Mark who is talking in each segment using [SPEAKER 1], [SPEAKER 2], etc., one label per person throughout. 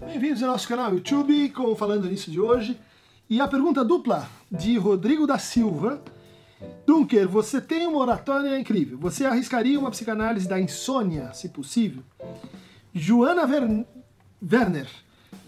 [SPEAKER 1] Bem-vindos ao nosso canal YouTube com Falando Nisso de hoje. E a pergunta dupla de Rodrigo da Silva. Dunker, você tem uma oratória incrível. Você arriscaria uma psicanálise da insônia, se possível? Joana Ver... Werner.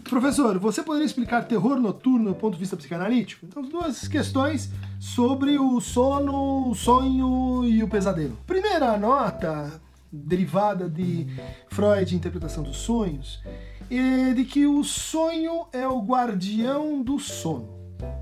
[SPEAKER 1] Professor, você poderia explicar terror noturno do ponto de vista psicanalítico? Então, duas questões sobre o sono, o sonho e o pesadelo. Primeira nota, derivada de Freud, interpretação dos sonhos, é de que o sonho é o guardião do sono.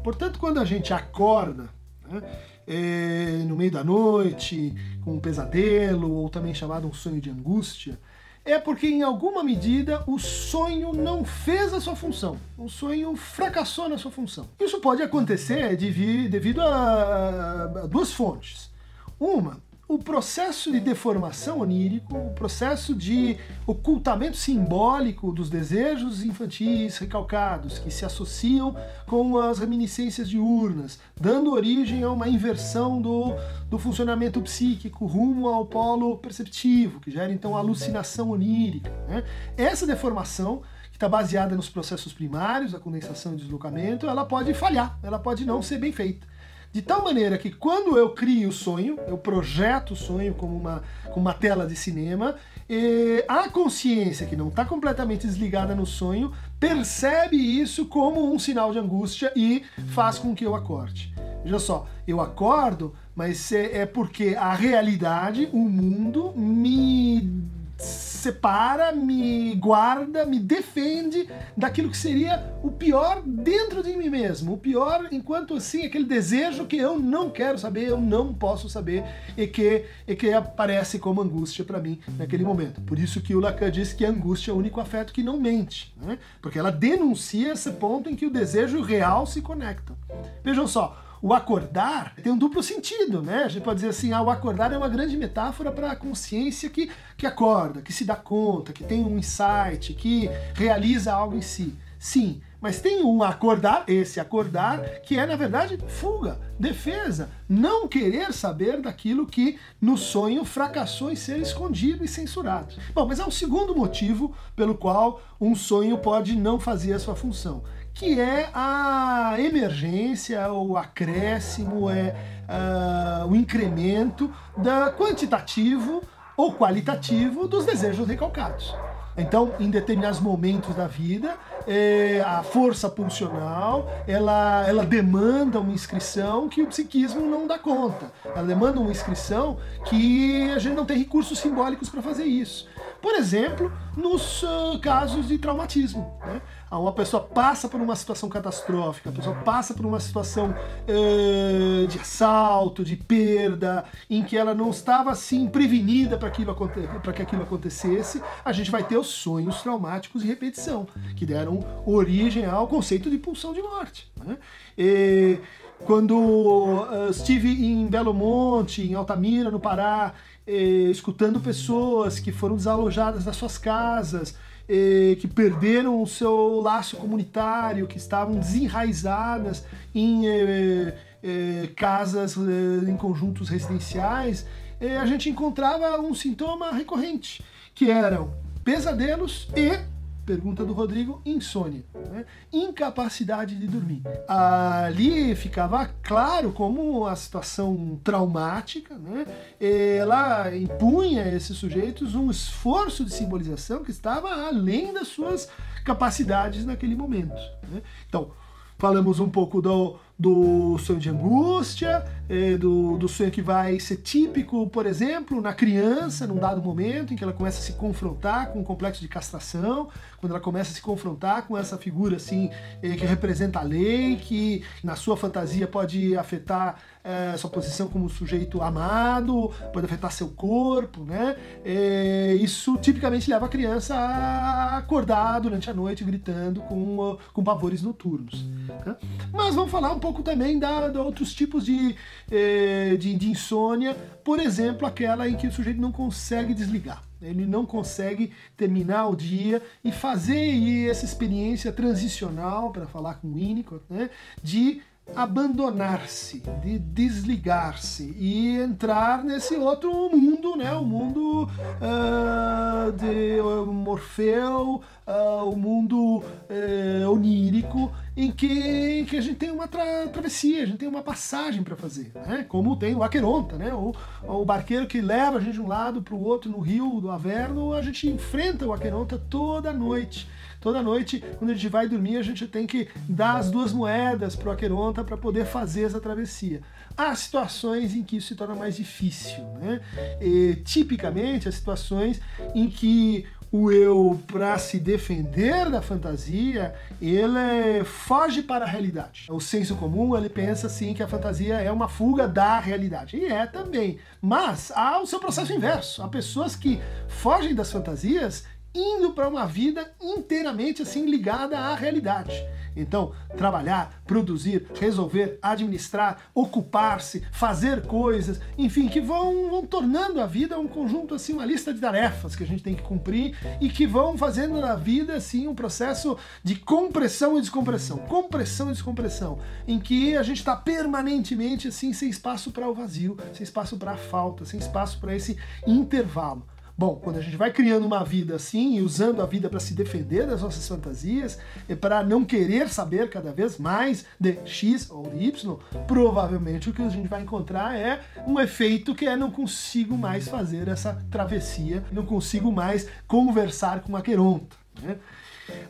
[SPEAKER 1] Portanto, quando a gente acorda, né, é, no meio da noite, com um pesadelo, ou também chamado um sonho de angústia, é porque em alguma medida o sonho não fez a sua função. O sonho fracassou na sua função. Isso pode acontecer devido a duas fontes. Uma o processo de deformação onírico, o processo de ocultamento simbólico dos desejos infantis recalcados que se associam com as reminiscências diurnas, dando origem a uma inversão do, do funcionamento psíquico rumo ao polo perceptivo, que gera então alucinação onírica. Né? Essa deformação que está baseada nos processos primários, a condensação e deslocamento, ela pode falhar, ela pode não ser bem feita. De tal maneira que quando eu crio o sonho, eu projeto o sonho como uma, como uma tela de cinema, a consciência, que não está completamente desligada no sonho, percebe isso como um sinal de angústia e faz com que eu acorde. Veja só, eu acordo, mas é, é porque a realidade, o mundo, me separa, me guarda, me defende daquilo que seria o pior dentro de mim mesmo. O pior enquanto assim, aquele desejo que eu não quero saber, eu não posso saber e que, e que aparece como angústia para mim naquele momento. Por isso que o Lacan diz que a angústia é o único afeto que não mente, né? porque ela denuncia esse ponto em que o desejo e o real se conectam. Vejam só, o acordar tem um duplo sentido, né? A gente pode dizer assim, ah, o acordar é uma grande metáfora para a consciência que, que acorda, que se dá conta, que tem um insight, que realiza algo em si. Sim, mas tem um acordar, esse acordar, que é na verdade fuga, defesa, não querer saber daquilo que no sonho fracassou em ser escondido e censurado. Bom, mas há um segundo motivo pelo qual um sonho pode não fazer a sua função que é a emergência, o acréscimo, é uh, o incremento da quantitativo ou qualitativo dos desejos recalcados. Então, em determinados momentos da vida, é, a força pulsional ela, ela demanda uma inscrição que o psiquismo não dá conta. Ela demanda uma inscrição que a gente não tem recursos simbólicos para fazer isso. Por exemplo, nos uh, casos de traumatismo. Né? Uma pessoa passa por uma situação catastrófica, a pessoa passa por uma situação uh, de assalto, de perda, em que ela não estava assim prevenida para que aquilo acontecesse, a gente vai ter os sonhos traumáticos de repetição, que deram origem ao conceito de pulsão de morte. Né? E, quando uh, estive em Belo Monte, em Altamira, no Pará, eh, escutando pessoas que foram desalojadas das suas casas, eh, que perderam o seu laço comunitário, que estavam desenraizadas em eh, eh casas, eh, em conjuntos residenciais, eh, a gente encontrava um sintoma recorrente, que eram pesadelos e pergunta do Rodrigo, insônia, né? incapacidade de dormir. Ali ficava claro como a situação traumática, né? ela impunha a esses sujeitos um esforço de simbolização que estava além das suas capacidades naquele momento. Né? Então, falamos um pouco do, do sonho de angústia, é, do, do sonho que vai ser típico, por exemplo, na criança, num dado momento em que ela começa a se confrontar com o complexo de castração, quando ela começa a se confrontar com essa figura assim é, que representa a lei, que na sua fantasia pode afetar é, sua posição como sujeito amado, pode afetar seu corpo, né? É, isso tipicamente leva a criança a acordar durante a noite gritando com, com pavores noturnos. Né? Mas vamos falar um pouco também da, de outros tipos de, é, de, de insônia, por exemplo, aquela em que o sujeito não consegue desligar ele não consegue terminar o dia e fazer essa experiência transicional, para falar com o Winnicott, né, de abandonar-se, de desligar-se e entrar nesse outro mundo, né? O mundo uh, de Morfeu, uh, o mundo uh, onírico, em que, em que a gente tem uma tra travessia, a gente tem uma passagem para fazer, né? Como tem o Aqueronta, né? O, o barqueiro que leva a gente de um lado para o outro no rio do Averno, a gente enfrenta o Aqueronta toda noite. Toda noite, quando a gente vai dormir, a gente tem que dar as duas moedas para o Aqueronta para poder fazer essa travessia. Há situações em que isso se torna mais difícil. Né? E, tipicamente, há situações em que o eu, para se defender da fantasia, ele foge para a realidade. O senso comum, ele pensa assim que a fantasia é uma fuga da realidade. E é também. Mas há o seu processo inverso. Há pessoas que fogem das fantasias indo para uma vida inteiramente assim ligada à realidade. Então, trabalhar, produzir, resolver, administrar, ocupar-se, fazer coisas, enfim, que vão, vão tornando a vida um conjunto assim, uma lista de tarefas que a gente tem que cumprir e que vão fazendo na vida assim um processo de compressão e descompressão, compressão e descompressão, em que a gente está permanentemente assim sem espaço para o vazio, sem espaço para a falta, sem espaço para esse intervalo. Bom, quando a gente vai criando uma vida assim e usando a vida para se defender das nossas fantasias e para não querer saber cada vez mais de X ou de Y, provavelmente o que a gente vai encontrar é um efeito que é não consigo mais fazer essa travessia, não consigo mais conversar com a Queronta. Né?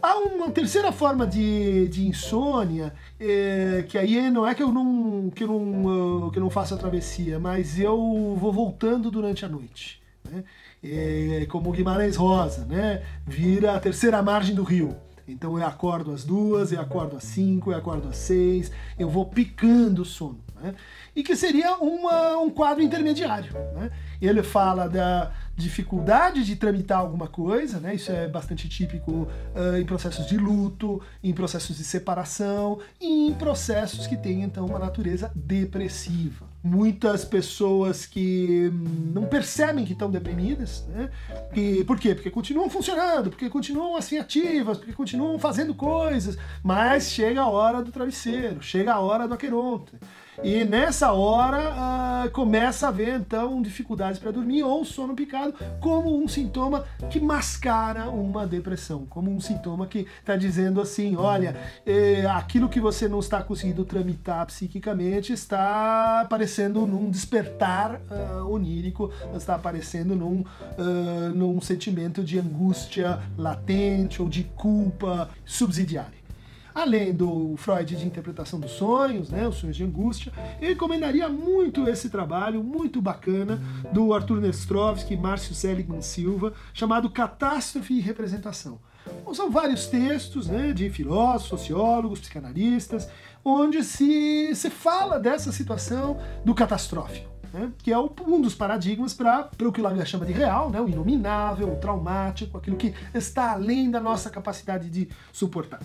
[SPEAKER 1] Há uma terceira forma de, de insônia, é, que aí não é que eu não, que eu não, que eu não faço a travessia, mas eu vou voltando durante a noite. Né? É, como Guimarães Rosa, né? Vira a terceira margem do rio. Então eu acordo às duas, eu acordo às cinco, eu acordo às seis, eu vou picando o sono. Né? E que seria uma, um quadro intermediário. Né? Ele fala da dificuldade de tramitar alguma coisa, né? isso é bastante típico uh, em processos de luto, em processos de separação e em processos que têm então uma natureza depressiva muitas pessoas que não percebem que estão deprimidas, né? E, por quê? Porque continuam funcionando, porque continuam assim ativas, porque continuam fazendo coisas, mas chega a hora do travesseiro, chega a hora do aqueronte. E nessa hora uh, começa a haver então dificuldades para dormir ou sono picado como um sintoma que mascara uma depressão, como um sintoma que está dizendo assim, olha, eh, aquilo que você não está conseguindo tramitar psiquicamente está aparecendo num despertar uh, onírico, está aparecendo num, uh, num sentimento de angústia latente ou de culpa subsidiária além do Freud de interpretação dos sonhos, né, os sonhos de angústia, eu recomendaria muito esse trabalho, muito bacana, do Arthur Nestrovski e Márcio Seligman Silva, chamado Catástrofe e Representação. Bom, são vários textos né, de filósofos, sociólogos, psicanalistas, onde se, se fala dessa situação do catastrófico né? que é um dos paradigmas para o que o Lacan chama de real, né? o inominável, o traumático, aquilo que está além da nossa capacidade de suportar.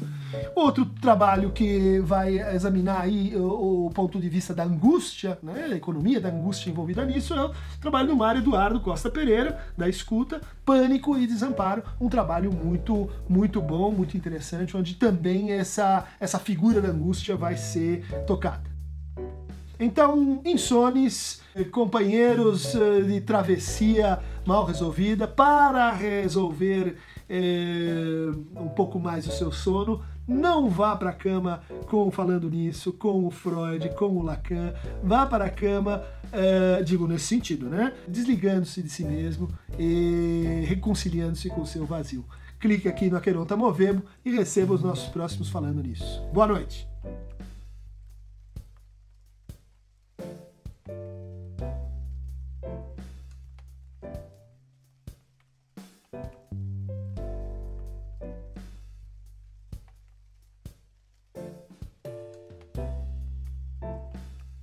[SPEAKER 1] Outro trabalho que vai examinar aí o, o ponto de vista da angústia, né? a economia da angústia envolvida nisso, é o trabalho do Mário Eduardo Costa Pereira, da escuta, Pânico e Desamparo, um trabalho muito, muito bom, muito interessante, onde também essa, essa figura da angústia vai ser tocada. Então, insones, eh, companheiros eh, de travessia mal resolvida, para resolver é, um pouco mais o seu sono, não vá para a cama com falando nisso, com o Freud, com o Lacan. Vá para a cama, é, digo nesse sentido, né? Desligando-se de si mesmo e reconciliando-se com o seu vazio. Clique aqui no Aqueronta Movemo e receba os nossos próximos falando nisso. Boa noite!